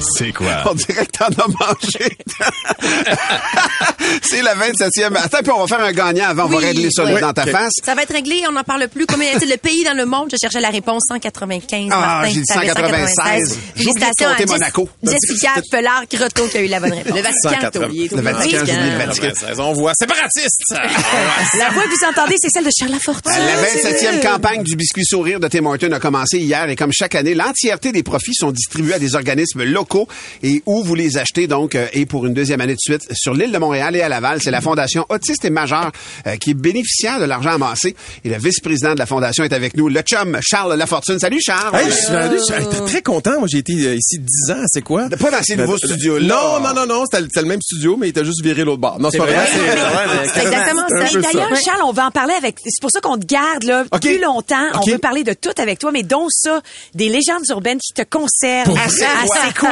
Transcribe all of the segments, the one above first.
C'est quoi? On dirait que t'en as mangé. c'est la 27e. Attends, puis on va faire un gagnant avant. on va Oui, régler ça oui. dans ta Ok. face. Ça va être réglé, on n'en parle plus. Combien est-il le pays dans le monde? Je cherchais la réponse 195. Ah, Martin, j'ai dit t'avais 196. J'ai oublié de compter Monaco. Jessica Pelard Croteau qui a eu la bonne réponse. Le Vatican, t'as oublié. Le Vatican, j'ai oublié le Vatican. On voit, séparatiste! La voix que vous entendez, c'est celle de Charles Lafortune. La 27e campagne du biscuit sourire de Tim Hortons a commencé hier et comme chaque année, l'entièreté des profits sont distribués à des organismes locaux et où vous les achetez donc euh, et pour une deuxième année de suite sur l'île de Montréal et à Laval, c'est la Fondation Autiste et Majeur euh, qui est bénéficiaire de l'argent amassé et le vice-président de la Fondation est avec nous, le chum Charles Lafortune. Salut Charles. Hey, je suis rendu- je très content. Moi, j'ai été euh, ici 10 ans. C'est quoi? Pas dans ces nouveaux studios-là. Non, non, non, non. C'était le, même studio, mais il était juste viré l'autre bord. Non, c'est pas vrai. C'est exactement ça. D'ailleurs. Charles, on va en parler avec. C'est pour ça qu'on te garde là plus longtemps. On veut parler de tout avec toi, mais dont ça, des légendes urbaines qui te concernent. Ah, c'est quoi?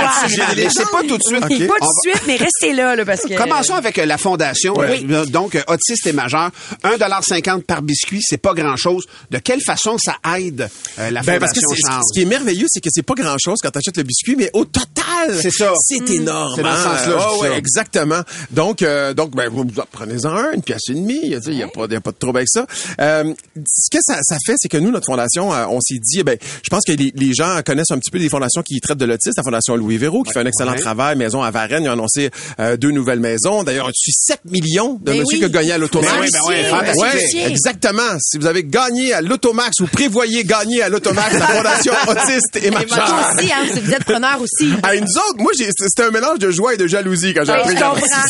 Mais c'est pas tout de suite. Pas tout de suite, mais restez là, là, parce que. Commençons avec euh, la fondation. Euh, Donc, euh, autiste et majeur. 1,50 par biscuit, c'est pas grand-chose. De quelle façon ça aide euh, la Ben, parce que fondation ce qui est merveilleux, c'est que c'est pas grand chose quand tu achètes le biscuit, mais au total, C'est ça. C'est énorme. C'est dans ce hein. sens-là, Ah ouais, exactement. Donc, euh, donc, ben, vous vous en prenez-en un, une pièce et demie. Il y a pas, y a pas de trouble avec ça. Euh, ce que ça, ça fait, c'est que nous, notre fondation, on s'est dit, eh ben, je pense que les, les gens connaissent un petit peu les fondations qui traitent de l'autisme. La fondation Louis Véro, qui fait un excellent Ouais. travail. Maison à Varennes, ils ont annoncé euh, deux nouvelles maisons. D'ailleurs, on suit 7 millions de Ben monsieur oui. qui a gagné à l'automax? Ben oui, ben. Ouais, exactement. Si vous avez gagné à l'automax ou prévoyez gagner à l'automax, la fondation autiste et aussi, hein, si vous êtes preneur aussi. À nous autres, moi, j'ai- c'était un mélange de joie et de jalousie quand j'ai Ouais, appris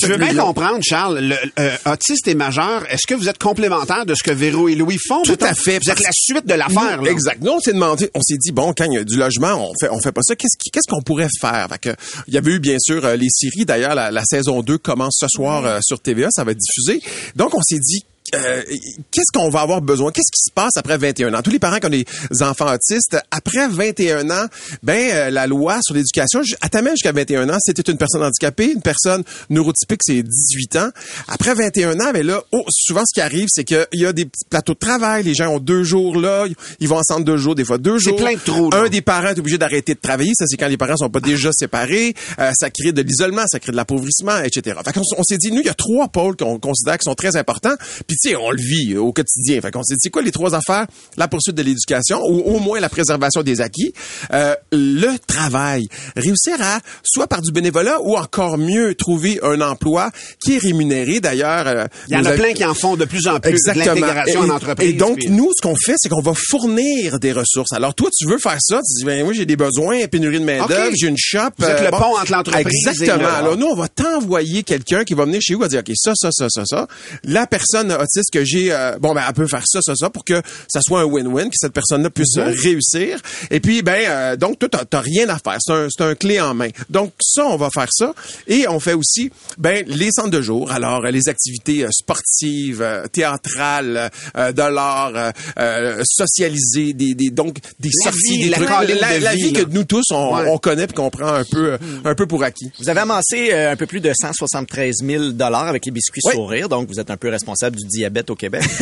je veux bien comprendre, Charles, le, euh, autiste et majeur, est-ce que vous êtes complémentaires de ce que Véro et Louis font? Tout à fait, Vous êtes la suite de l'affaire. Exact. Nous, on s'est demandé, on s'est dit, bon, quand il y a du logement, on fait, on fait pas ça. Qu'est-ce qu'on pourrait faire? Fait que, il y avait eu, bien sûr, euh, les séries. D'ailleurs, la, la saison 2 commence ce soir euh, sur TVA. Ça va être diffusé. Donc, on s'est dit, euh, qu'est-ce qu'on va avoir besoin? Qu'est-ce qui se passe après 21 ans? Tous les parents qui ont des enfants autistes, après 21 ans, ben, euh, la loi sur l'éducation, j- elle t'amène jusqu'à 21 ans. C'était une personne handicapée, une personne neurotypique, c'est 18 ans. Après 21 ans, ben là, oh, souvent, ce qui arrive, c'est qu'il y a des petits plateaux de travail. Les gens ont deux jours là. Ils vont ensemble deux jours, des fois deux C'est jours. plein de trous, là. Un des parents est obligé d'arrêter de travailler. Ça, c'est quand les parents sont pas déjà séparés. Euh, ça crée de l'isolement, ça crée de l'appauvrissement, etc. Fait on s'est dit, nous, il y a trois pôles qu'on considère qui sont très importants. Puis, sais, on le vit euh, au quotidien. Fait qu'on s'est dit, c'est quoi les trois affaires? La poursuite de l'éducation, ou au moins la préservation des acquis. Euh, le travail. Réussir à, soit par du bénévolat, ou encore mieux, trouver un emploi qui est rémunéré. D'ailleurs, euh, Il y en a plein qui en font de plus en plus. de Exactement. L'intégration Et- en entreprise. Et donc, puis- nous, ce qu'on fait, c'est qu'on va fournir des ressources. Alors, toi, tu veux faire ça, tu dis, ben, moi, j'ai des besoins, pénurie de main-d'œuvre, j'ai une shop. Vous êtes le pont entre l'entreprise et Exactement. le- Alors, nous, on va t'envoyer quelqu'un qui va venir chez vous, va dire, OK, ça, ça, ça, ça, ça. La personne autiste que j'ai, euh, bon, ben, elle peut faire ça, ça, ça, pour que ça soit un win-win, que cette personne-là puisse Mhm. réussir. Et puis, ben, euh, donc, toi, t'as- rien à faire. C'est un, c'est un clé en main. Donc, ça, on va faire ça. Et on fait aussi, ben, les centres de jour. Alors, les activités euh, sportives, théâtrales, de l'art, socialisées, des, des, donc, des La sorties, vie, des la trucs. la, de la vie, que nous tous, on, Ouais. on connaît puis qu'on prend un peu, euh, un peu pour acquis. Vous avez amassé un peu plus de 173 000 dollars avec les biscuits Oui. sourire, donc vous êtes un peu responsable du diabète au Québec.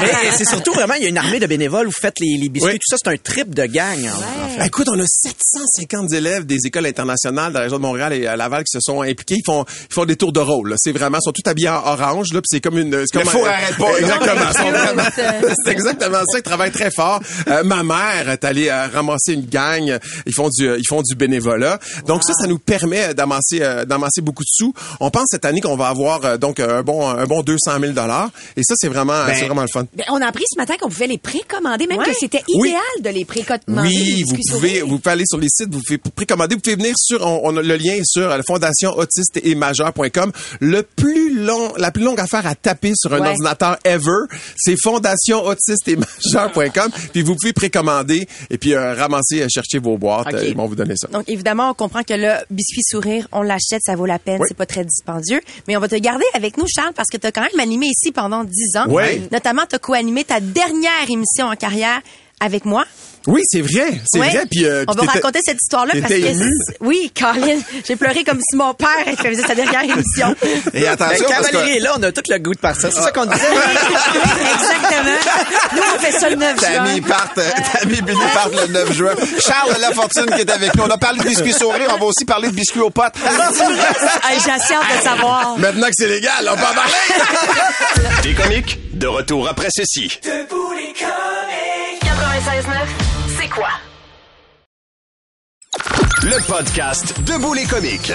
Mais c'est surtout vraiment, il y a une armée de bénévoles, vous faites les, les biscuits, Oui. tout ça, c'est un trip de gang. en- en fait. Ben, écoute, on a 750 élèves des écoles internationales de la région de Montréal et à Laval qui se sont impliqués. Ils font, ils font des tours de rôle. là. C'est vraiment, ils sont tous habillés en orange. Là, puis c'est comme une. c'est Le comme four un- arrête pas. Exactement. C'est exactement ça. Ils travaillent très fort. Euh, ma mère est allée euh, ramasser une gang. Ils font du, ils font du bénévolat. Donc ça, ça nous permet d'amasser, euh, d'amasser beaucoup de sous. On pense cette année qu'on va avoir euh, donc un bon, un bon 200 000 dollars. Et ça, c'est vraiment, Ben, c'est vraiment le fun. Ben, on a appris ce matin qu'on pouvait les précommander, même Ouais. que c'était Oui. idéal de les précommander. Oui, vous pouvez, vous pouvez aller sur les sites, vous pouvez précommander, vous pouvez venir sur, on, on a le lien est sur la fondation autiste et majeur.com. Le plus long, la plus longue affaire à taper sur un Ouais. ordinateur ever, c'est fondation autiste et majeur.com. puis vous pouvez précommander et puis euh, ramasser, euh, chercher vos boîtes, euh, ils vont vous donner ça. Donc, évidemment, on comprend que le biscuit sourire, on l'achète, ça vaut la peine, Oui. c'est pas très dispendieux. Mais on va te garder avec nous, Charles, parce que tu as quand même animé ici pendant 10 ans. Oui. Notamment, tu as co-animé ta dernière émission en carrière avec moi. Oui, c'est vrai, c'est Ouais. vrai. Puis, euh, On puis va raconter cette histoire-là parce que oui, Colin, j'ai pleuré comme si mon père faisait sa dernière émission. Et Ben, attention, quand parce que là, on a tout le goût de partir. C'est ça qu'on disait. Exactement. Nous, on fait ça le 9 juin. Tammy part, euh, Tammy Billy part le 9 juin. Charles Lafortune qui est avec nous. On a parlé de biscuits sourires, on va aussi parler de biscuits aux potes. Hey, J'ai assez hâte de savoir. Maintenant que c'est légal, on peut en parler. Des comiques, de retour après ceci. 96.9, Le podcast Debout les comiques.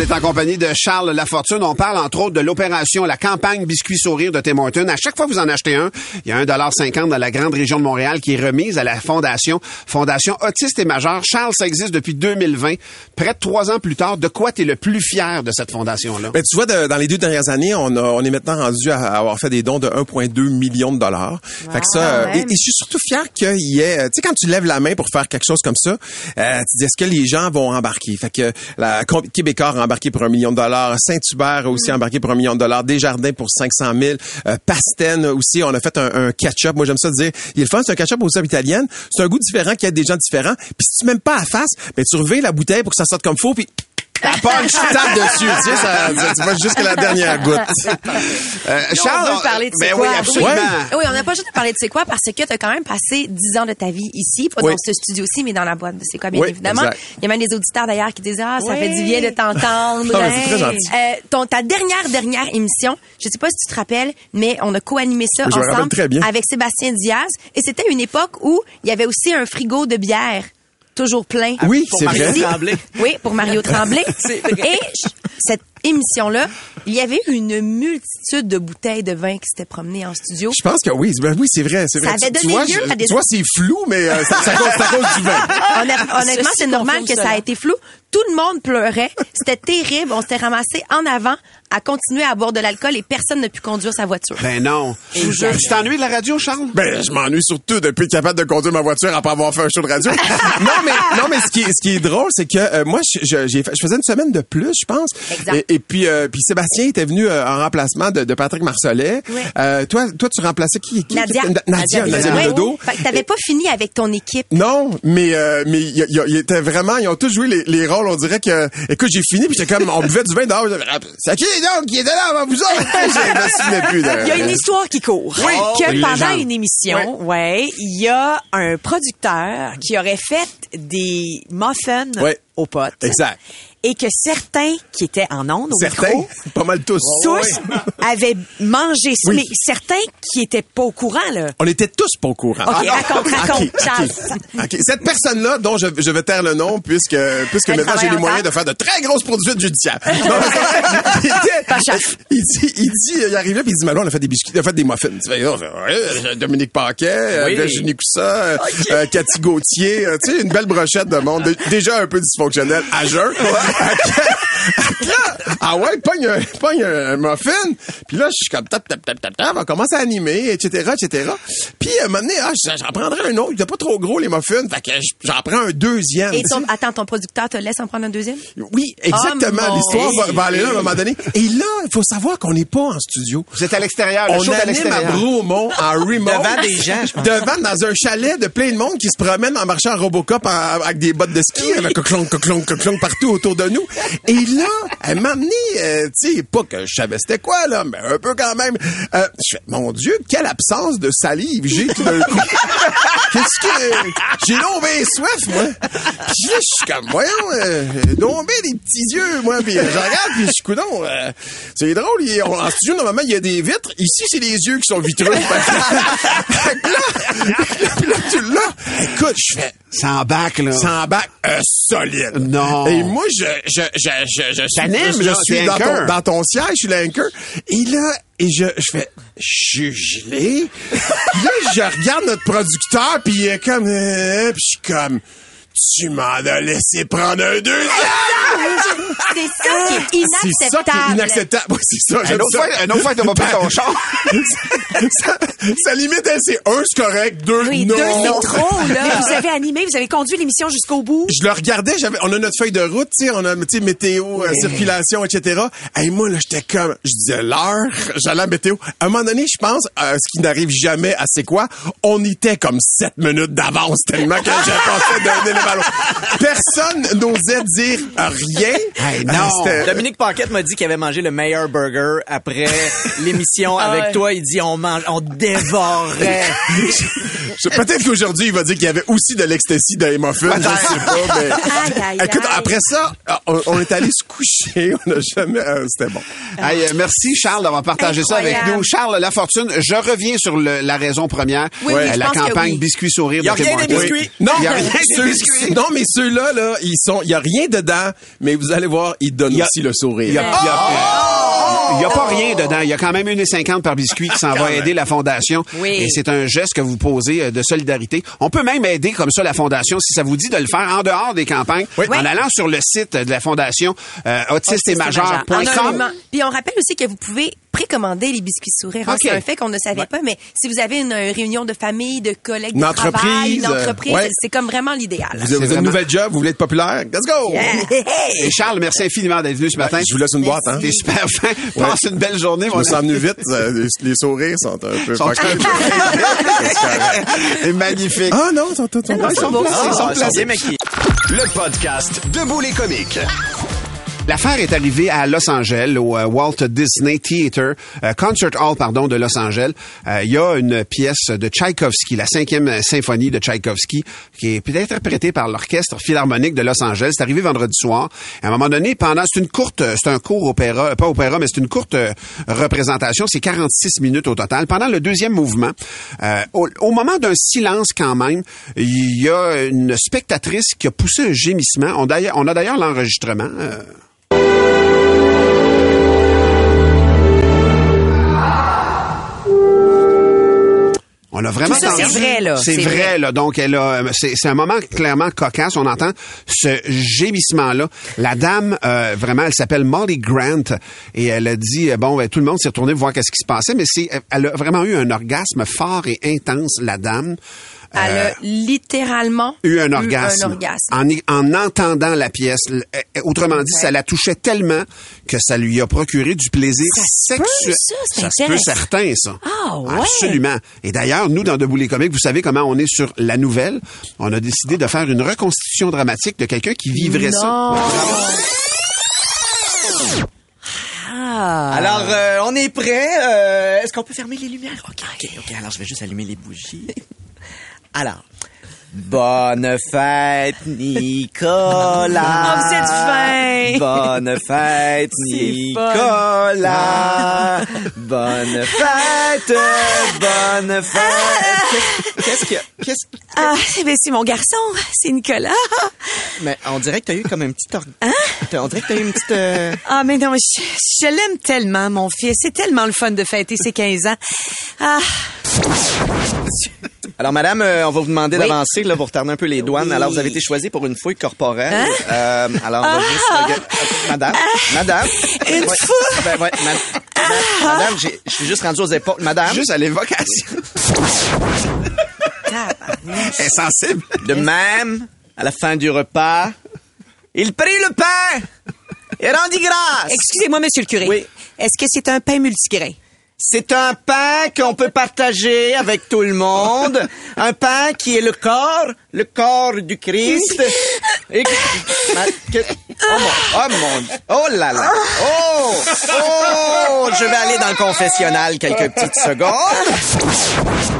On est en compagnie de Charles Lafortune. On parle entre autres de l'opération, la campagne Biscuits Sourire de Tim Hortons. À chaque fois que vous en achetez un, il y a 1,50 dans la grande région de Montréal qui est remise à la fondation, Fondation Autiste et Majeur. Charles, ça existe depuis 2020. Près de trois ans plus tard, de quoi tu es le plus fier de cette fondation-là? Ben, tu vois, de- dans les deux dernières années, on, a- on est maintenant rendu à avoir fait des dons de 1,2 million de dollars. fait que ça, euh, et, et je suis surtout fier qu'il y ait, tu sais, quand tu lèves la main pour faire quelque chose comme ça, euh, tu dis, est-ce que les gens vont embarquer? Fait que la Québécois embarqué pour un million de dollars, Saint-Hubert a aussi embarqué pour un million de dollars, Desjardins pour 500 000, euh, Pasten aussi, on a fait un, un ketchup. Moi, j'aime ça dire, il est le fun, c'est un ketchup aux sauces italiennes. C'est un goût différent qui aide des gens différents. Puis si tu m'aimes pas à face, ben tu reviens la bouteille pour que ça sorte comme faux, puis la punch, tu tapes dessus, tu sais, ça, tu vas jusqu'à la dernière goutte. Euh, on veut parler de ben c'est oui, quoi. absolument. Oui, on n'a pas juste parlé de c'est quoi parce que tu as quand même passé 10 ans de ta vie ici, pas Oui. dans ce studio-ci, mais dans la boîte de c'est quoi, bien Oui, évidemment. exact. Il y a même des auditeurs d'ailleurs qui disent Ah, ça fait du bien de t'entendre. C'est très gentil. Euh, ton, ta dernière, dernière émission, je sais pas si tu te rappelles, mais on a co-animé ça ensemble avec Sébastien Diaz. Et c'était une époque où il y avait aussi un frigo de bière. Toujours plein. Oui, Pour c'est Mario vrai. Tremblay. Oui, pour Mario Tremblay. Et cette émission-là, il y avait une multitude de bouteilles de vin qui s'étaient promenées en studio. Je pense que oui, ben oui, c'est vrai, c'est Ça vrai. avait Tu- tu donné vois, lieu je- à des- Tu vois, c'est flou, mais euh, c'est à, cause- du vin. Honnêt- Honnêtement, Ceci c'est normal que ça a été flou. Tout le monde pleurait. C'était terrible. On s'était ramassé en avant à continuer à boire de l'alcool et personne n'a pu conduire sa voiture. Ben non. Tu t'ennuies de la radio, Charles? Ben, je m'ennuie surtout depuis être capable de conduire ma voiture après avoir fait un show de radio. non, mais non, mais ce qui est, ce qui est drôle, c'est que euh, moi, je, je- j'ai fait- je faisais une semaine de plus, je pense. Exact. Et, et puis, euh, puis Sébastien était venu euh, en remplacement de, de Patrick Marcelet. Oui. Euh, toi, toi, tu remplaçais qui, qui? Nadia. Na- Nadia, Nadia. Bilodeau. Fait que t'avais pas fini avec ton équipe. Non, mais euh, mais il y, a- il était vraiment, ils ont tous joué les, les rôles. On dirait que, écoute, j'ai fini puis j'étais comme, on buvait du vin dehors. C'est qui donc qui était là avant vous autres? Je plus. Il y a une histoire qui court. Oui. Que Une pendant une émission, ouais, il y a un producteur qui aurait fait des muffins Ouais. Aux potes. Exact. Et que certains qui étaient en ondes au Certains, micro, pas mal tous. tous avaient mangé ça. Oui. Mais certains qui étaient pas au courant, là. On était tous pas au courant. OK, raconte, raconte, OK, Charles. OK. OK. Cette personne-là, dont je, je vais taire le nom, puisque, puisque Elle maintenant j'ai les en moyens de faire de très grosses poursuites judiciaires. Non, mais il, était- il dit, il dit, il arrive là, puis il dit, Manon, on a fait des biscuits, on a fait des muffins. Oh, ouais, Dominique Paquet, euh, Oui. Virginie Coussa, euh, euh, Cathy Gauthier, euh, tu sais, une belle brochette de monde, dé- déjà un peu à jeun. ah ouais, pogne un, pogne un muffin. Puis là, je suis comme tap, tap, tap, tap, tap, on commence à animer, etc., etc. Puis à un moment donné, ah, j'en prendrais un autre. Il était pas trop gros, les muffins. Fait que j'en prends un deuxième. Et ton, attends, ton producteur te laisse en prendre un deuxième? Oui, exactement. Oh, mon L'histoire va, va aller là à un moment donné. Et là, il faut savoir qu'on n'est pas en studio. Vous êtes à l'extérieur. Le On est à. Bromont en remote. Devant des gens, je pense. Devant, dans un chalet de plein de monde qui se promène en marchant en Robocop en- avec des bottes de ski, avec coclong, coclong, coclong partout autour de nous. Et là, elle m'a amené, euh, tu sais, pas que je savais c'était quoi, là, mais un peu quand même. Euh, je fais, mon Dieu, quelle absence de salive j'ai tout d'un coup. Qu'est-ce que... J'ai bien soif, moi? Puis là, je suis comme, voyons, euh, j'ai bien des petits yeux, moi. Puis euh, je regarde, puis je suis coudon. euh, c'est drôle, il- on- en studio, normalement, il y a des vitres. Ici, c'est les yeux qui sont vitreux. Fait que là, puis là, tu l'as. Écoute, je fais... Sans bac, là. Sans bac euh, solide. Non. Et moi, je, je, je, je, je je là, suis dans ton, dans ton siège, je suis l'anchor. Et là, et je, je fais, je suis gelé. Là, je regarde notre producteur, puis il est comme, euh, puis je suis comme, Tu m'en as laissé prendre un deuxième! C'est ça qui est C'est inacceptable. ça qui est inacceptable. Ouais, c'est ça, Un j'aime autre ça. fois, un autre fois, t'as pas pris ton char. ça, ça limite, elle, c'est un, c'est correct, deux, Oui, non. deux, c'est trop, là. vous avez animé, vous avez conduit l'émission jusqu'au bout. Je le regardais, j'avais, on a notre feuille de route, tu sais, on a, tu sais, météo, euh, circulation, etc. Et moi, là, j'étais comme, je disais l'heure, j'allais à météo. À un moment donné, je pense, euh, ce qui n'arrive jamais à c'est quoi, on était comme sept minutes d'avance tellement que j'ai passé d'un élément Personne n'osait dire rien. Hey, non. Ah, c'était- Dominique Paquette m'a dit qu'il avait mangé le meilleur burger après l'émission avec ouais. toi. Il dit on mange, on dévorait. Peut-être qu'aujourd'hui, il va dire qu'il y avait aussi de l'ecstasy dans les muffins. Je sais pas, mais... Aïe, aïe, Écoute, aïe. après ça, on, on est allé se coucher. On n'a jamais... euh, C'était bon. Hey, euh, merci Charles d'avoir partagé ça avec nous. Charles Lafortune, je reviens sur le- la raison première, Oui, oui, Euh, je la pense que campagne oui. Biscuit Sourire Y a de Tim rien des Hortons. biscuits. Non, Il y a rien ceux- des non, mais ceux-là, là, ils sont, il y a rien dedans, mais vous allez voir, ils donnent Il y a- aussi le sourire. Il y a, y a- il y a pas rien dedans. Il y a quand même une et cinquante par biscuit qui s'en va aider la fondation. Oui. Et c'est un geste que vous posez euh, de solidarité. On peut même aider comme ça la fondation si ça vous dit de le faire en dehors des campagnes, en allant sur le site de la fondation euh, autiste et majeur. Puis on rappelle aussi que vous pouvez précommander les biscuits sourires. hein. C'est un fait qu'on ne savait pas, mais si vous avez une réunion de famille, de collègues Une de travail, entreprise, une entreprise, euh, ouais. c'est comme vraiment l'idéal. Vous avez, vous avez une nouvelle job, vous voulez être populaire? Let's go! Et Charles, merci infiniment d'être venu ce matin. je vous laisse une boîte, hein? T'es super fin. Passe une belle journée. Je me suis vite. les, les sourires sont un peu... Sont. Et magnifique. Ah non, ils sont tous... ils sont Ah, sont. Le podcast Debout les comiques. L'affaire est arrivée à Los Angeles, au euh, Walt Disney Theater, euh, Concert Hall, pardon, de Los Angeles. Euh, Il y a une pièce de Tchaïkovski, la cinquième symphonie de Tchaïkovski, qui est interprétée par l'Orchestre Philharmonique de Los Angeles. C'est arrivé vendredi soir. À un moment donné, pendant, c'est une courte, c'est un court opéra, pas opéra, mais c'est une courte euh, représentation. C'est 46 minutes au total. Pendant le deuxième mouvement, euh, au, au moment d'un silence quand même, il y a une spectatrice qui a poussé un gémissement. On, on a d'ailleurs l'enregistrement. euh, On a vraiment Tout ça, c'est vrai, là. C'est vrai, vrai. là. Donc, elle a, c'est, c'est un moment clairement cocasse. On entend ce gémissement-là. La dame, euh, vraiment, elle s'appelle Molly Grant et elle a dit, euh, bon, ben, tout le monde s'est retourné voir qu'est-ce qui se passait, mais c'est, elle a vraiment eu un orgasme fort et intense, la dame. Elle a littéralement eu un orgasme, un orgasme. En, en entendant la pièce. Euh, Autrement dit, ça la touchait tellement que ça lui a procuré du plaisir sexuel. ça, c'est se peut intéressant. certain, ça. Ah, ouais. Absolument. Et d'ailleurs, nous, dans Debout les comiques, vous savez comment on est sur la nouvelle? On a décidé de faire une reconstitution dramatique de quelqu'un qui vivrait ça. Ah. Alors, euh, on est prêt. Euh, Est-ce qu'on peut fermer les lumières? OK, OK, OK. Alors, je vais juste allumer les bougies. Alors, bonne fête, Nicolas. Oh, vous êtes fin. Bonne fête, Nicolas. Bonne fête, bonne fête. Qu'est-ce- Qu'est-ce que... Qu'est-ce Ah, eh bien, c'est mon garçon, c'est Nicolas. Mais on dirait que t'as eu comme un petit... or- On dirait que t'as eu une petite... euh, Ah, mais non, je, je l'aime tellement, mon fils. C'est tellement le fun de fêter ses 15 ans. Ah, Alors, madame, euh, on va vous demander Oui. d'avancer là, pour retarder un peu les douanes. Alors, vous avez été choisie pour une fouille corporelle. Hein? Euh, alors, on va juste... regarder- Madame, madame. Une Ouais, fouille? ben, ouais, ma- ma- madame, j'ai- je suis juste rendu aux épaules. Madame, Juste à l'évocation. Elle est sensible. de même, à la fin du repas, il prit le pain et rendit grâce. excusez-moi, monsieur le curé. Oui. Est-ce que c'est un pain multigrain? C'est un pain qu'on peut partager avec tout le monde. Un pain qui est le corps, le corps du Christ. Et oh mon, oh mon, oh là là, oh, oh, je vais aller dans le confessionnal quelques petites secondes.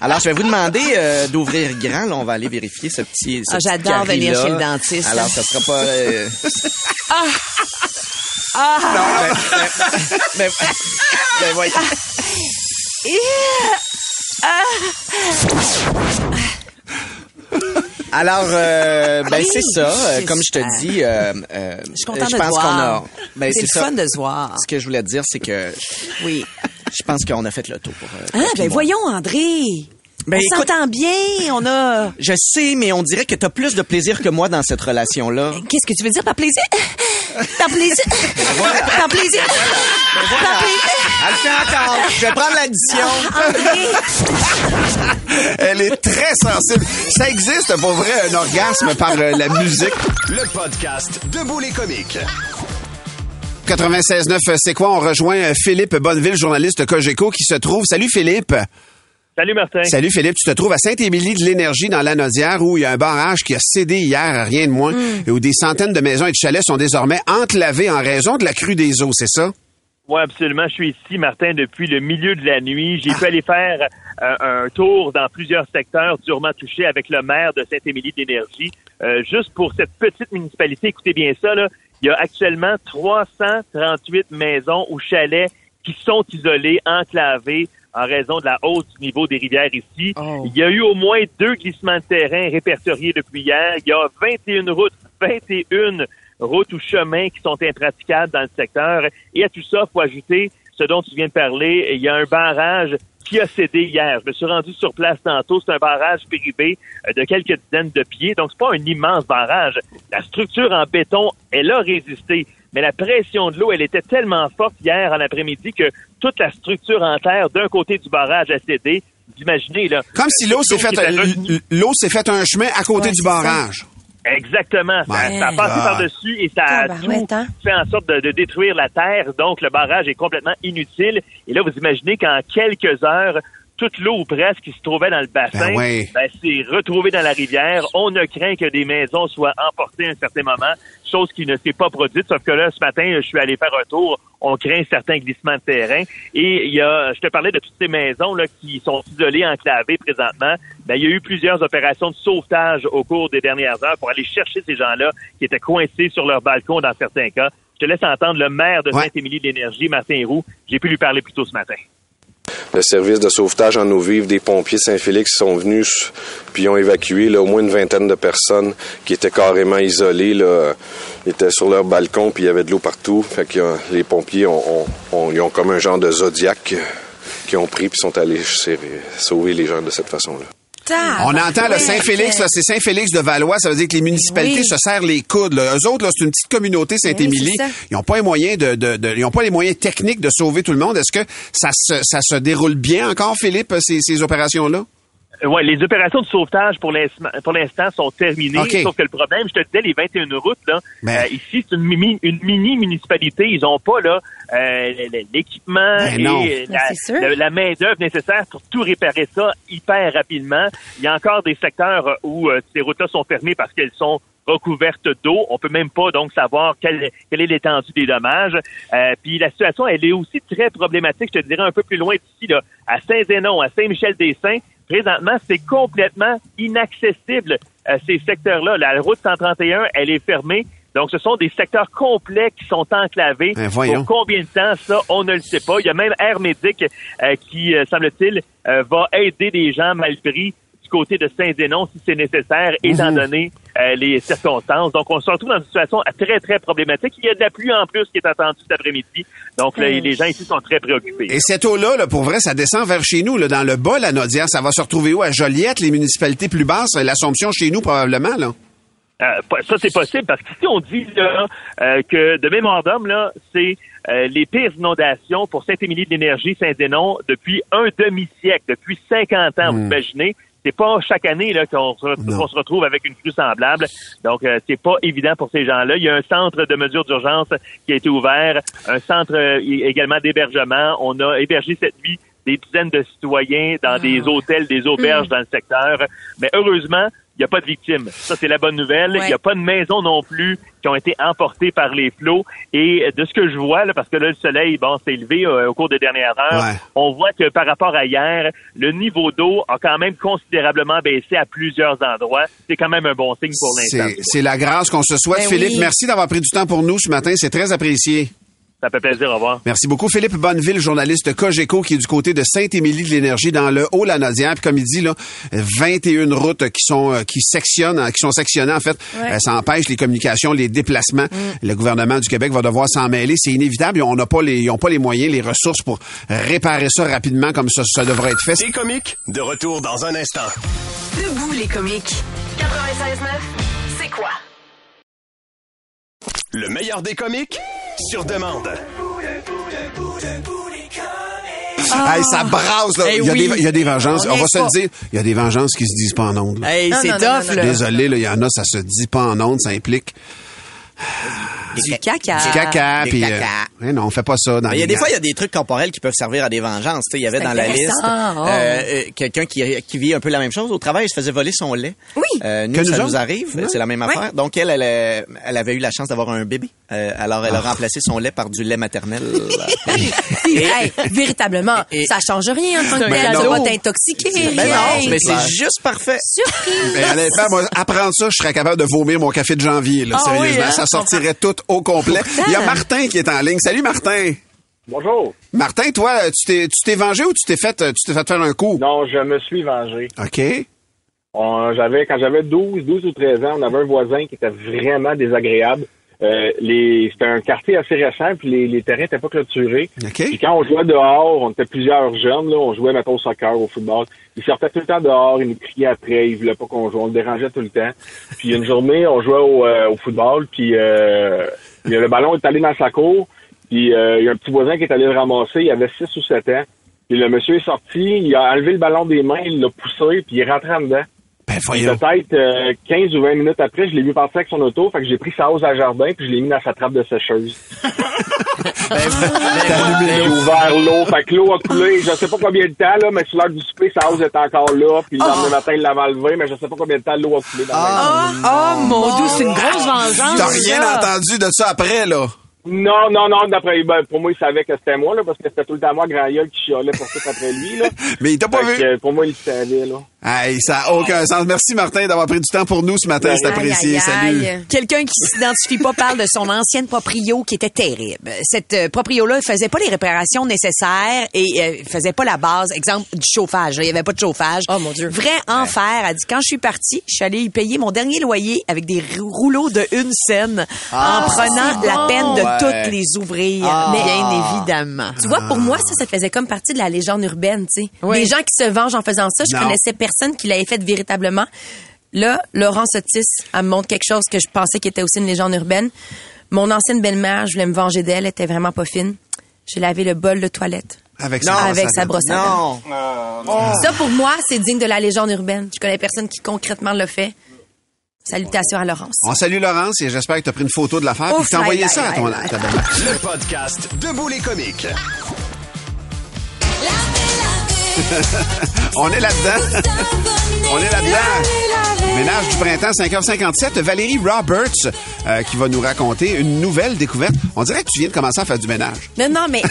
Alors, je vais vous demander euh, d'ouvrir grand. Là, on va aller vérifier ce petit. ce Ah, j'adore venir chez le dentiste. Alors, ça sera pas. euh, Ah! non, ben, ben, ben, ben, voyons. Alors, euh, ben c'est ça. Euh, Comme je te dis, euh, Je suis je pense qu'on a. Ben, c'est le ça. fun de se voir. Ce que je voulais te dire, c'est que Oui. Je pense qu'on a fait le tour. Pour, euh, Ah, ben voyons, André. Ben, on s'entend bien, on a... Je sais, mais on dirait que t'as plus de plaisir que moi dans cette relation-là. Qu'est-ce que tu veux dire par plaisir? Par plaisir? Par plaisir? Par plaisir? Elle le fait encore. Je vais prendre l'addition. André, Elle est très sensible. Ça existe pour vrai un orgasme par euh, la musique. Le podcast Debout les comiques. 96.9, euh, c'est quoi? On rejoint euh, Philippe Bonneville, journaliste Cogeco, qui se trouve. Salut Philippe. Salut Martin. Salut Philippe, tu te trouves à Saint-Émilie de l'Énergie dans l'Anaudière où il y a un barrage qui a cédé hier, à rien de moins, et où des centaines de maisons et de chalets sont désormais enclavés en raison de la crue des eaux, c'est ça? Oui, absolument. Je suis ici, Martin, depuis le milieu de la nuit. J'ai pu aller faire euh, un tour dans plusieurs secteurs durement touchés avec le maire de Saint-Émilie d'Énergie. Euh, juste pour cette petite municipalité, écoutez bien ça, là, il y a actuellement 338 maisons ou chalets qui sont isolés, enclavés en raison de la hausse du niveau des rivières ici. Il y a eu au moins deux glissements de terrain répertoriés depuis hier. Il y a 21 routes, 21 routes ou chemins qui sont impraticables dans le secteur. Et à tout ça, faut ajouter ce dont tu viens de parler. Il y a un barrage qui a cédé hier. Je me suis rendu sur place tantôt. C'est un barrage privé euh, de quelques dizaines de pieds. Donc, c'est pas un immense barrage. La structure en béton, elle a résisté. Mais la pression de l'eau, elle était tellement forte hier en après-midi que toute la structure en terre d'un côté du barrage a cédé. Vous imaginez, là. Comme si l'eau s'est qui fait, était euh, retenue. l'eau s'est fait un chemin à côté Ouais, du ça. Exactement. Ça, ça a passé God. par-dessus et ça a tout hein? fait en sorte de, de détruire la terre. Donc, le barrage est complètement inutile. Et là, vous imaginez qu'en quelques heures, toute l'eau presque qui se trouvait dans le bassin Ben ben, s'est retrouvée dans la rivière. On a craint que des maisons soient emportées à un certain moment, chose qui ne s'est pas produite. Sauf que là, ce matin, je suis allé faire un tour. On craint certains glissements de terrain. Et il y a, je te parlais de toutes ces maisons là qui sont isolées, enclavées présentement. Ben, il y a eu plusieurs opérations de sauvetage au cours des dernières heures pour aller chercher ces gens-là qui étaient coincés sur leur balcon dans certains cas. Je te laisse entendre le maire de. Saint-Émilie de l'Énergie, Martin Roux. J'ai pu lui parler plus tôt ce matin. Le service de sauvetage en eau vive des pompiers Saint-Félix sont venus puis ont évacué là, au moins une vingtaine de personnes qui étaient carrément isolées. Là. Étaient sur leur balcon puis il y avait de l'eau partout. Fait euh, les pompiers ont, ont- ils ont comme un genre de zodiac euh, qui ont pris puis sont allés sauver les gens de cette façon-là. On entend le Saint-Félix, là, c'est Saint-Félix de Valois, ça veut dire que les municipalités Oui. se serrent les coudes. Là. Eux autres, là, c'est une petite communauté Saint-Émilie. Oui, ils n'ont pas les moyens de, de, de- ils ont pas les moyens techniques de sauver tout le monde. Est-ce que ça se, ça se déroule bien encore, Philippe, ces, ces opérations-là? Ouais, les opérations de sauvetage pour l'instant pour l'instant sont terminées. Sauf que le problème, je te disais, les 21 routes, là, Ben. euh, ici, c'est une mini, une mini municipalité. Ils ont pas là euh, l'équipement Ben et la, c'est sûr. le- la main d'œuvre nécessaire pour tout réparer ça hyper rapidement. Il y a encore des secteurs où euh, ces routes-là sont fermées parce qu'elles sont recouvertes d'eau. On peut même pas donc savoir quelle, quelle est l'étendue des dommages. Euh, puis la situation, elle est aussi très problématique, je te dirais un peu plus loin d'ici, là, à Saint-Zénon, à Saint-Michel-des-Saints. Présentement, c'est complètement inaccessible, euh, ces secteurs-là. La route 131, elle est fermée. Donc, ce sont des secteurs complets qui sont enclavés. Ben, voyons. Pour combien de temps, ça, on ne le sait pas. Il y a même Air Médic euh, qui, euh, semble-t-il, euh, va aider des gens mal pris du côté de Saint-Zénon si c'est nécessaire, étant donné euh, les circonstances. Donc, on se retrouve dans une situation euh, très, très problématique. Il y a de la pluie en plus qui est attendue cet après-midi. Donc, là, les gens ici sont très préoccupés. Et cette eau-là, là, pour vrai, ça descend vers chez nous, là, dans le bas, la Nodière. Ça va se retrouver où? À Joliette, les municipalités plus basses? L'Assomption chez nous, probablement, là. Euh, ça, c'est possible parce que si on dit là, euh, que de mémoire d'homme, là, c'est euh, les pires inondations pour Saint-Émilie de l'Énergie, Saint-Zénon, depuis un demi-siècle, depuis 50 ans, vous imaginez. C'est pas chaque année là qu'on se. Non. qu'on se retrouve avec une crue semblable. Donc, euh, c'est pas évident pour ces gens-là. Il y a un centre de mesures d'urgence qui a été ouvert, un centre euh, également d'hébergement. On a hébergé cette nuit des dizaines de citoyens dans des hôtels, des auberges dans le secteur. Mais heureusement, n'y a pas de victimes. Ça, c'est la bonne nouvelle. Il Ouais. n'y a pas de maisons non plus qui ont été emportées par les flots. Et de ce que je vois, là, parce que là, le soleil, bon, s'est élevé euh, au cours des dernières heures, Ouais. on voit que par rapport à hier, le niveau d'eau a quand même considérablement baissé à plusieurs endroits. C'est quand même un bon signe pour l'instant. C'est c'est la grâce qu'on se souhaite. Ben Philippe, oui. merci d'avoir pris du temps pour nous ce matin. C'est très apprécié. Ça fait plaisir. Au revoir. Merci beaucoup. Philippe Bonneville, journaliste Cogeco, qui est du côté de Sainte-Émilie de l'Énergie dans le Haut-Lanaudière. Puis comme il dit, là, 21 routes qui sont euh, qui sectionnent, qui sont sectionnées, en fait. Ouais. Euh, ça empêche les communications, les déplacements. Le gouvernement du Québec va devoir s'en mêler. C'est inévitable. On n'a pas les, ils ont pas les moyens, les ressources pour réparer ça rapidement comme ça, ça devrait être fait. Les comiques, de retour dans un instant. Debout les comiques. 96.9, c'est quoi? Le meilleur des comiques, sur demande. Hey, ça brasse, là. Eh il, y a oui. des, il y a des vengeances. On On, va se le dire. Il y a des vengeances qui se disent pas en ondes. Hey, c'est non, non, tough, non, là. Désolé, là, il y en a, ça se dit pas en ondes, ça implique Du caca. du caca. des Puis, caca. euh, non, on fait pas ça dans Il y a des fois, il y a des trucs corporels qui peuvent servir à des vengeances. Tu sais, il y avait dans la liste Oh. euh, euh, quelqu'un qui, qui vit un peu la même chose. Au travail, il se faisait voler son lait. Oui. Euh, nous, Que nous ça nous arrive. C'est la même affaire. Donc, elle, elle, elle avait eu la chance d'avoir un bébé. Euh, alors, elle a remplacé son lait par du lait maternel. Hey, véritablement, et- ça change rien en tant que tel. Ça va t'intoxiquer. ben non, mais c'est juste parfait. Surprise. Ben, honnêtement, moi, apprendre ça, je serais capable de vomir mon café de janvier, là. Ah Sérieusement, oui, hein? ça sortirait tout au complet. Il y a Martin qui est en ligne. Salut, Martin. Bonjour. Martin, toi, tu t'es, tu t'es vengé ou tu t'es fait, tu t'es fait faire un coup? Non, je me suis vengé. OK. On- j'avais, quand j'avais 12, 12 ou 13 ans, on avait un voisin qui était vraiment désagréable. Euh, les, c'était un quartier assez récent, puis les, les terrains n'étaient pas clôturés. OK. Puis quand on jouait dehors, on était plusieurs jeunes, là, on jouait, mettons, au soccer, au football. Ils sortaient tout le temps dehors, ils nous criaient après, ils voulaient pas qu'on joue, on le dérangeait tout le temps. Puis une journée, on jouait au, euh, au football, puis euh, le ballon est allé dans sa cour, puis euh, il y a un petit voisin qui est allé le ramasser, il avait 6 ou 7 ans. Puis le monsieur est sorti, il a enlevé le ballon des mains, il l'a poussé, puis il est rentré en dedans. Ben. Peut-être euh, 15 ou 20 minutes après, je l'ai vu partir avec son auto, fait que j'ai pris sa hausse à jardin, puis je l'ai mis dans sa trappe de sécheuse. J'ai ouvert l'eau, fait que l'eau a coulé, je sais pas combien de temps, là, mais sur l'heure du souper, sa hausse est encore là, puis le lendemain matin, il l'avait enlevé, mais je sais pas combien de temps l'eau a coulé dans la maison. Oh, mon Dieu, c'est une grosse vengeance. T'as rien ça. entendu de ça après, là? Non, non, non, d'après, ben, pour moi, il savait que c'était moi, là, parce que c'était tout le temps moi, grand gueule, qui chialait pour tout après lui, là. Mais il t'a pas Fait vu. que, pour moi, il le savait, là. Hey, ça a aucun sens. Merci, Martin, d'avoir pris du temps pour nous ce matin. C'est Aïe, apprécié. Aïe, Salut. aïe. Quelqu'un qui s'identifie pas parle de son ancienne proprio qui était terrible. Cette euh, proprio-là faisait pas les réparations nécessaires et euh, faisait pas la base, exemple, du chauffage. là. Il y avait pas de chauffage. Oh, mon Dieu. Vrai enfer. Elle dit, quand je suis partie, je suis allée y payer mon dernier loyer avec des rou- rouleaux de une scène en prenant la peine de Ouais. Toutes les ouvrir. Mais- bien évidemment. Tu vois, pour moi, ça, ça faisait comme partie de la légende urbaine, tu sais. Oui. Des gens qui se vengent en faisant ça. Je Non. connaissais personne qui l'avait fait véritablement. Là, Laurence Otis, elle me montre quelque chose que je pensais qui était aussi une légende urbaine. Mon ancienne belle-mère, je voulais me venger d'elle, elle était vraiment pas fine. J'ai lavé le bol de toilette. Avec Non, sa avec brosse à sa dents. brosse à dents. Non. Ça, pour moi, c'est digne de la légende urbaine. Je connais personne qui concrètement l'a fait. Salutations à Laurence. On salue Laurence et j'espère que tu as pris une photo de l'affaire et t'as envoyé ça à ton. Le podcast Debout les comiques. On est là-dedans. On est là-dedans. Ménage du printemps, 5h57. Valérie Roberts euh, qui va nous raconter une nouvelle découverte. On dirait que tu viens de commencer à faire du ménage. Non, non, mais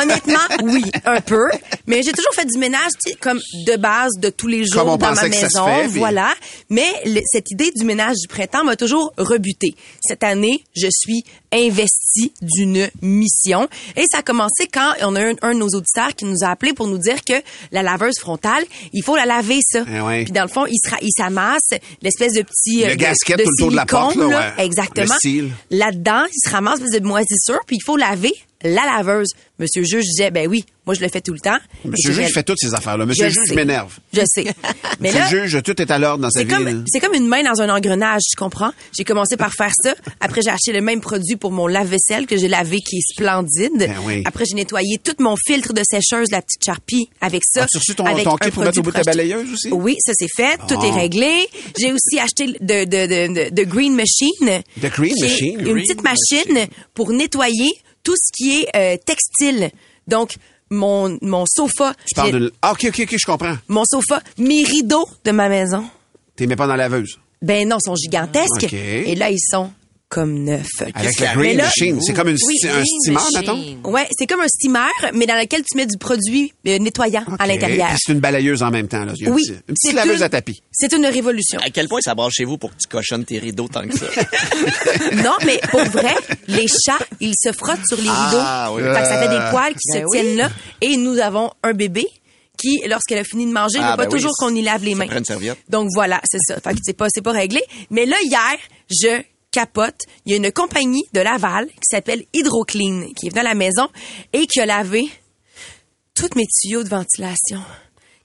honnêtement, oui, un peu. Mais j'ai toujours fait du ménage, tu sais, comme de base, de tous les jours Comme on dans ma que ça se maison, fait, puis- voilà. Mais le- cette idée du ménage du printemps m'a toujours rebuté. Cette année, je suis investie d'une mission. Et ça a commencé quand on a un, un de nos auditeurs qui nous a appelé pour nous dire que la laveuse frontale, il faut la laver, ça. Eh ouais. Puis dans le fond, il, sera, il s'amasse l'espèce de petit... Le euh, gasket de tout le tour de la porte, là, ouais. Exactement. Là-dedans, il se ramasse de moisissure, puis il faut laver la laveuse. Monsieur le juge disait, ben oui, moi je le fais tout le temps. Monsieur le juge fait toutes ces affaires-là. Monsieur le juge m'énerve. Je sais. Mais Monsieur là, le juge, tout est à l'ordre dans sa vie. c'est comme une main dans un engrenage, tu comprends? J'ai commencé par faire ça. Après, j'ai acheté le même produit pour mon lave-vaisselle que j'ai lavé qui est splendide. Ben oui. Après, j'ai nettoyé tout mon filtre de sécheuse, la petite Sharpie, avec ça. As-tu reçu ton- avec ton kit pour mettre au bout de ta balayeuse aussi? Oui, ça c'est fait. Tout Ah. est réglé. J'ai aussi acheté de, de, de, de, de Green Machine. The Green Machine? Une Green petite machine pour nettoyer tout ce qui est euh, textile. Donc, mon, mon sofa. Tu parles de... Ah, OK, OK, OK, je comprends. Mon sofa, mes rideaux de ma maison. T'es mets pas dans la laveuse. Ben non, ils sont gigantesques. Et là, ils sont comme neuf. Avec arrive? green là- machine. C'est comme une, Oui, sti- un steamer, machine. mettons? Ouais, c'est comme un steamer, mais dans lequel tu mets du produit euh, nettoyant à l'intérieur. Puis c'est une balayeuse en même temps. Là. Il y a un Oui, une c'est petite laveuse une- à tapis. C'est une révolution. À quel point ça brasse chez vous pour que tu cochonnes tes rideaux tant que ça? Non, mais pour vrai, les chats, ils se frottent sur les Ah, rideaux. oui. Fait que ça fait des poils qui Ben se oui. tiennent là. Et nous avons un bébé qui, lorsqu'elle a fini de manger, il Ah, veut pas ben oui, toujours qu'on y lave les ça mains. prend une serviette. Donc voilà, c'est ça. Fait que c'est pas, c'est pas réglé. Mais là, hier, je capote. Il y a une compagnie de Laval qui s'appelle Hydroclean qui est venue à la maison et qui a lavé tous mes tuyaux de ventilation.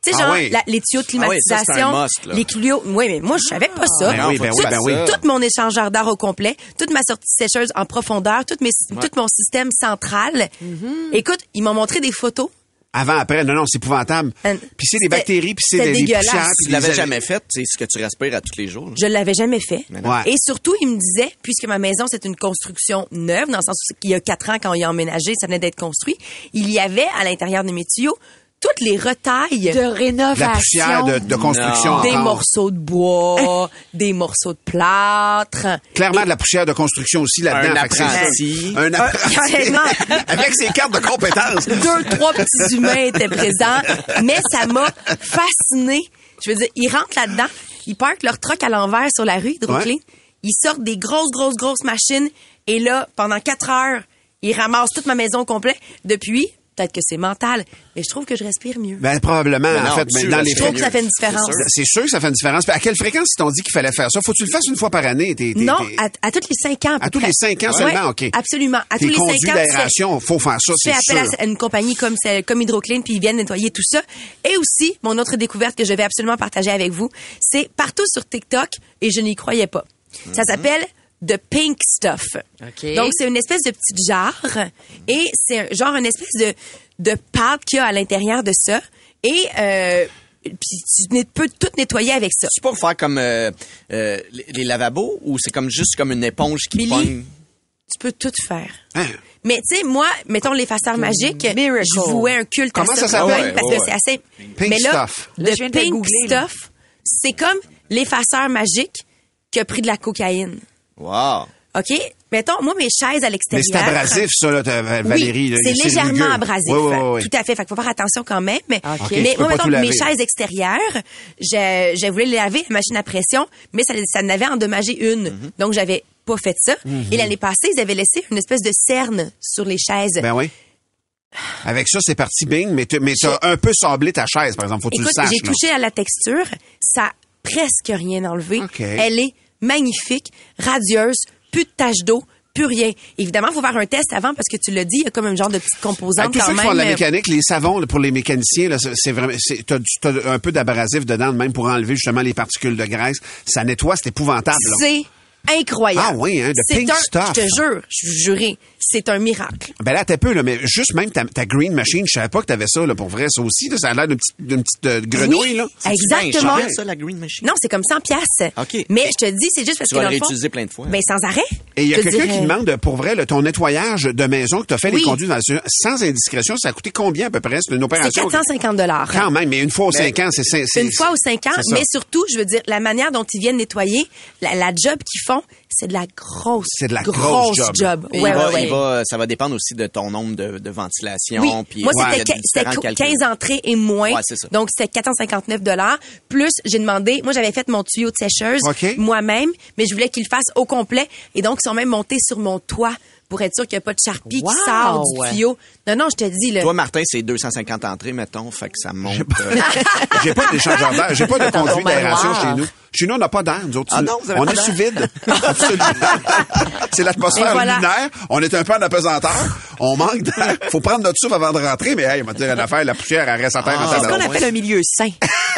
Tu sais, Ah genre, oui. la- les tuyaux de Ah oui, ça, c'est climatisation, must, les tuyaux. Oui, mais moi, je savais pas ça. Ben oui, ben Tout ben. Tout mon échangeur d'air au complet, toute ma sortie sécheuse en profondeur, tout, mes, tout mon système central. Écoute, ils m'ont montré des photos. Avant, après, non, non, c'est épouvantable. Euh, Puis c'est des bactéries, puis c'est des, des dégueulasse. poussières. Tu l'avais jamais fait, c'est ce que tu respires à tous les jours. là. Je l'avais jamais fait. Ouais. Et surtout, il me disait, puisque ma maison, c'est une construction neuve, dans le sens où il y a quatre ans, quand il a emménagé, ça venait d'être construit, il y avait à l'intérieur de mes tuyaux toutes les retailles. De rénovation. La poussière de, de construction Non. des encore. morceaux de bois, des morceaux de plâtre. Clairement, de la poussière de construction aussi là-dedans. Un apprenti. Un apprenti. Avec ses cartes de compétences. deux, trois petits humains étaient présents, mais ça m'a fasciné. Je veux dire, ils rentrent là-dedans, ils parquent leur truck à l'envers sur la rue, Hydroclean. Ouais. Ils sortent des grosses, grosses, grosses machines, et là, pendant quatre heures, ils ramassent toute ma maison au complet. Depuis, peut-être que c'est mental, mais je trouve que je respire mieux. Ben, probablement, non, en fait. Mais dans les respires je trouve que ça fait une différence. C'est sûr. Sûr que ça fait une différence. Puis à quelle fréquence ils t'ont dit qu'il fallait faire ça? Faut que tu le fasses une fois par année? Non, à, à tous les cinq ans. À, peu À tous les cinq ans seulement? OK. Absolument. À tous les cinq ans. d'aération, faut faire ça, c'est fais appel sûr. à une compagnie comme, comme Hydroclean, puis ils viennent nettoyer tout ça. Et aussi, mon autre découverte que je vais absolument partager avec vous, c'est partout sur TikTok, et je n'y croyais pas. Ça s'appelle The Pink Stuff. OK. Donc, c'est une espèce de petite jarre, et c'est genre une espèce de, de pâte qu'il y a à l'intérieur de ça. Et euh, puis tu peux tout nettoyer avec ça. C'est pour faire comme euh, euh, les, lavabos ou c'est comme juste comme une éponge qui Billy, pogne? Tu peux tout faire. Hein? Mais tu sais, moi, mettons l'effaceur magique, Miracle. je vouais un culte Comment à ça ça. s'appelle? Ouais, parce Ouais, que ouais. c'est assez. Pink Mais là, stuff. Le de pink googler, stuff, c'est comme l'effaceur magique qui a pris de la cocaïne. Wow. OK? Mettons, moi, mes chaises à Mais l'extérieur. c'est abrasif, ça, là, Valérie. Oui, là. c'est légèrement rugueux. abrasif. Oui, oui. Tout à fait. Fait qu'il faut faire attention quand même. Mais, OK. mais moi, mettons, mes chaises extérieures, je, je voulais les laver la machine à pression, mais ça, ça en avait endommagé une. Mhm. Donc, j'avais pas fait ça. Et l'année passée, ils avaient laissé une espèce de cerne sur les chaises. Ben oui. Avec ça, c'est parti bing, mais tu mais t'as un peu sablé ta chaise, par exemple. Faut que tu le Écoute, saches. j'ai touché à la texture, ça a presque rien enlevé. OK. Elle est magnifique, radieuse, plus de taches d'eau, plus rien. Évidemment, il faut faire un test avant parce que tu l'as dit, il y a comme un genre de petite composante À tous quand qui même. de la mécanique, les savons là, pour les mécaniciens, c'est vraiment, t'as, t'as un peu d'abrasif dedans, même pour enlever justement les particules de graisse. Ça nettoie, c'est épouvantable. C'est incroyable. Ah oui, hein, de C'est pink un, stuff. Je te jure, je juré, c'est un miracle. Ben là, t'es peu, là, mais juste même ta, ta green machine, je savais pas que t'avais ça, là, pour vrai. Ça aussi, là, ça a l'air d'une petite, d'une petite euh, grenouille, Oui, là. Exactement. cher, ça, la green machine? Non, c'est comme 100 pièces. OK. Mais je te dis, c'est juste parce Tu que vas le le fond- réutiliser plein de fois. Ben sans arrêt. Et il y a quelqu'un dirais- qui demande, pour vrai, là, ton nettoyage de maison que t'as fait, les Oui. conduits dans la- sans indiscrétion, ça a coûté combien à peu près? C'est une C'est opération. 450 dollars. Quand même, mais une fois aux cinq ans, c'est, c'est, c'est- Une fois aux cinq ans, c'est ça. mais surtout, je veux dire, la manière dont ils viennent nettoyer, la, la job qu'ils font, c'est de la grosse, C'est de la grosse job. Ouais, il va- ouais, il va- ça va dépendre aussi de ton nombre de, de ventilation. Oui, puis moi a c'était des que- c'était différents qu- calculs. 15 entrées et moins. Ouais, c'est ça. Donc c'était 459 dollars. Plus j'ai demandé, moi j'avais fait mon tuyau de sécheuse moi-même, mais je voulais qu'ils le fassent au complet et donc ils sont même montés sur mon toit pour être sûr qu'il n'y a pas de charpie Wow! qui sort du tuyau. Non non, je te dis là. Toi, Martin, c'est 250 entrées, mettons, fait que ça monte. J'ai pas d'échangeur d'air, j'ai pas de Dans conduit ton d'aération chez nous. Chez nous, on n'a pas d'air, nous autres. Ah non, vous avez on pas est sous vide. Absolument. C'est l'atmosphère voilà. lunaire. On est un peu en apesanteur. On manque d'air. Faut prendre notre souffle avant de rentrer, mais hey, on va dire une affaire, la poussière, elle reste à terre. Ah, C'est ce qu'on appelle un milieu sain.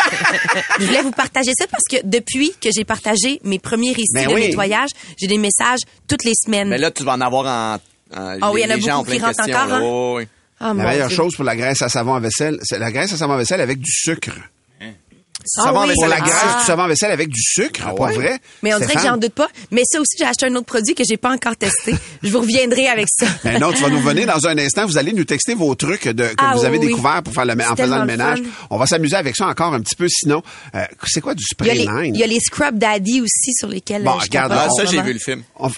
Je voulais vous partager ça parce que depuis que j'ai partagé mes premiers récits Ben de oui. nettoyage, j'ai des messages toutes les semaines. Mais là, tu vas en avoir en. en- Ah oui, il y en a beaucoup en qui rentrent encore, hein? Ah, La meilleure Dieu. chose pour la graisse à savon à vaisselle, c'est la graisse à savon à vaisselle avec du sucre. Savon Ah oui. vaisselle graisse du savon vaisselle avec du sucre, pas ouais? vrai? Mais on dirait que j'en doute pas. Mais ça aussi, j'ai acheté un autre produit que j'ai pas encore testé. Je vous reviendrai avec ça. Ben non, tu vas nous venir dans un instant. Vous allez nous texter vos trucs de, que Ah vous avez oui, découverts pour faire le, en faisant le ménage. fun. On va s'amuser avec ça encore un petit peu. Sinon, euh, c'est quoi du Il y, spray les, line? il y a les Scrub Daddy aussi sur lesquels Bon, euh, je regarde, capote Ah, ça, j'ai vu le film. On-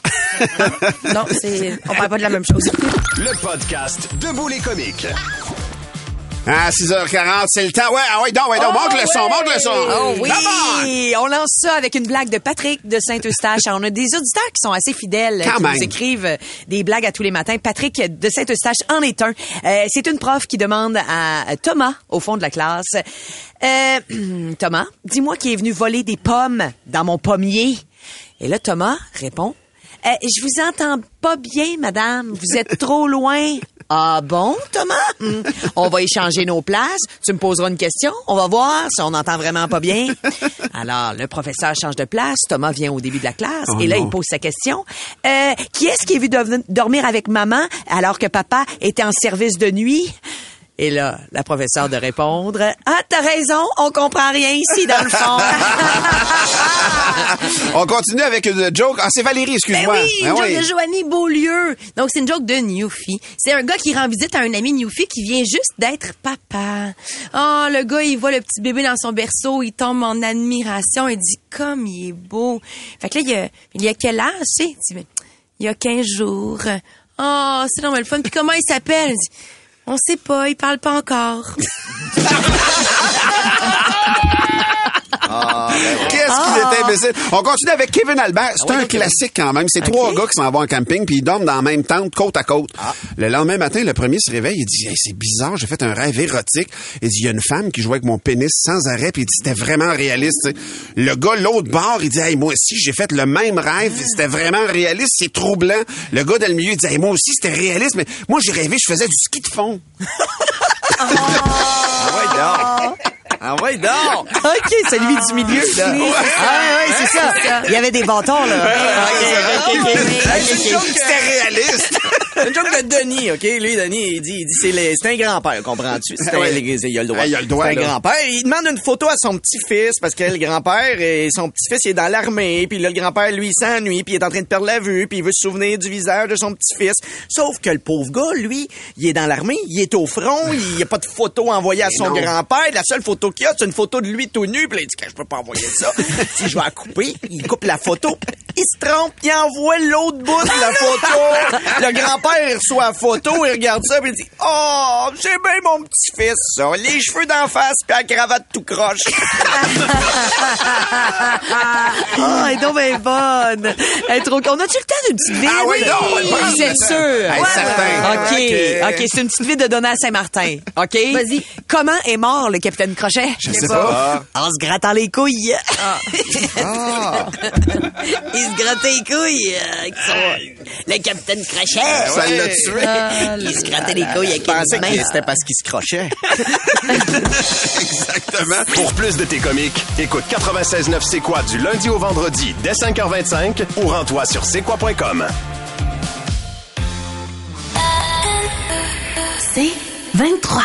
Non, c'est, on parle pas de la même chose. Le podcast Debout les comiques. À 6h40, c'est le temps. Ouais, ah ouais, donc, ouais, donc, Oh, monte le son, monte le son. Oh oui! Come on! Lance ça avec une blague de Patrick de Saint-Eustache. On a des auditeurs qui sont assez fidèles, Quand qui même. nous écrivent des blagues à tous les matins. Patrick de Saint-Eustache en est un. Euh, c'est une prof qui demande à Thomas, au fond de la classe, euh, Thomas, dis-moi qui est venu voler des pommes dans mon pommier. Et là, Thomas répond, Euh, je vous entends pas bien, madame. Vous êtes trop loin. Ah bon, Thomas? Hmm. On va échanger nos places. Tu me poseras une question. On va voir si on entend vraiment pas bien. Alors, le professeur change de place. Thomas vient au début de la classe. Oh et là, non. il pose sa question. Euh, qui est-ce qui est vu dormir avec maman alors que papa était en service de nuit? Et là, la professeure de répondre, ah, t'as raison, on comprend rien ici, dans le fond. On continue avec une joke. Ah, c'est Valérie, Ben excuse-moi. oui, une Ben joke oui. de Joanie Beaulieu. Donc, c'est une joke de Newfie. C'est un gars qui rend visite à un ami Newfie qui vient juste d'être papa. Oh, le gars, il voit le petit bébé dans son berceau, il tombe en admiration, il dit, comme il est beau. Fait que là, il y a, il y a quel âge, tu sais? Ben, il y a 15 jours. Oh, c'est normal le fun. Puis comment il s'appelle? Il dit, on sait pas, il parle pas encore. Qu'est-ce Ah. On continue avec Kevin Albert. C'est un classique quand même. C'est trois gars qui s'en vont en camping puis ils dorment dans la même tente côte à côte. Le lendemain matin, le premier se réveille, il dit Hey, c'est bizarre, j'ai fait un rêve érotique. Il dit il y a une femme qui jouait avec mon pénis sans arrêt puis il dit c'était vraiment réaliste. tu sais. Le gars l'autre bord, il dit hey, moi aussi j'ai fait le même rêve, c'était vraiment réaliste, c'est troublant. Le gars dans le milieu il dit hey, moi aussi c'était réaliste mais moi j'ai rêvé, je faisais du ski de fond. Ah ouais. Ah ouais, donc. OK, celui du milieu, là. Ah ouais, c'est ça. Il y avait des bâtons, là. OK, OK, OK. C'est une joke, C'était réaliste. C'est une joke de Denis, OK? Lui, Denis, il dit, il dit c'est un grand-père, comprends-tu? C'est un, il a le droit. Il a le droit, C'est un là. grand-père. Il demande une photo à son petit-fils parce que le grand-père et son petit-fils il est dans l'armée, puis là, le grand-père, lui, il s'ennuie, puis il est en train de perdre la vue, puis il veut se souvenir du visage de son petit-fils. Sauf que le pauvre gars, lui, il est dans l'armée, il est au front, il n'y a pas de photo envoyée à son non. grand-père. La seule photo qu'il y a, c'est une photo de lui tout nu, puis là, il dit que je peux pas envoyer ça? si je vais la couper, il coupe la photo. Il se trompe, il envoie l'autre bout de la photo. Le grand-père, il reçoit la photo, il regarde ça, puis il dit Oh, c'est bien mon petit-fils, ça. Les cheveux d'en face, puis la cravate tout croche. Ah, elle est donc bien bonne. Elle est trop... On a-tu le temps d'une petite ville? Ah oui, non, on va le prendre, Vous êtes ça. sûr? Hey, certain. OK. OK, c'est une petite ville de Donna à Saint-Martin. OK? Vas-y. Comment est mort le capitaine Crochet? Je sais pas. En se grattant les couilles. Ah. Il se grattait les couilles. euh, qui sont- Le capitaine Crochet. Ça l'a tué. Il se grattait les couilles avec une main. c'était parce qu'il se crochait. Exactement. Pour plus de tes comiques, écoute 96.9 C'est quoi du lundi au vendredi dès 5h25 ou rends-toi sur c'est quoi.com. C'est 23.